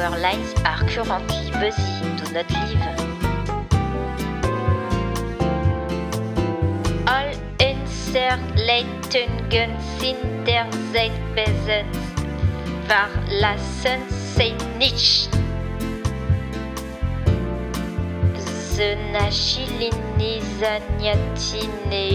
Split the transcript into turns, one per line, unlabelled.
our lines are currently busy. Do not leave. All Leitungen sind derzeit besetzt. Verlassen Sie nicht. Znachilini zaniatine.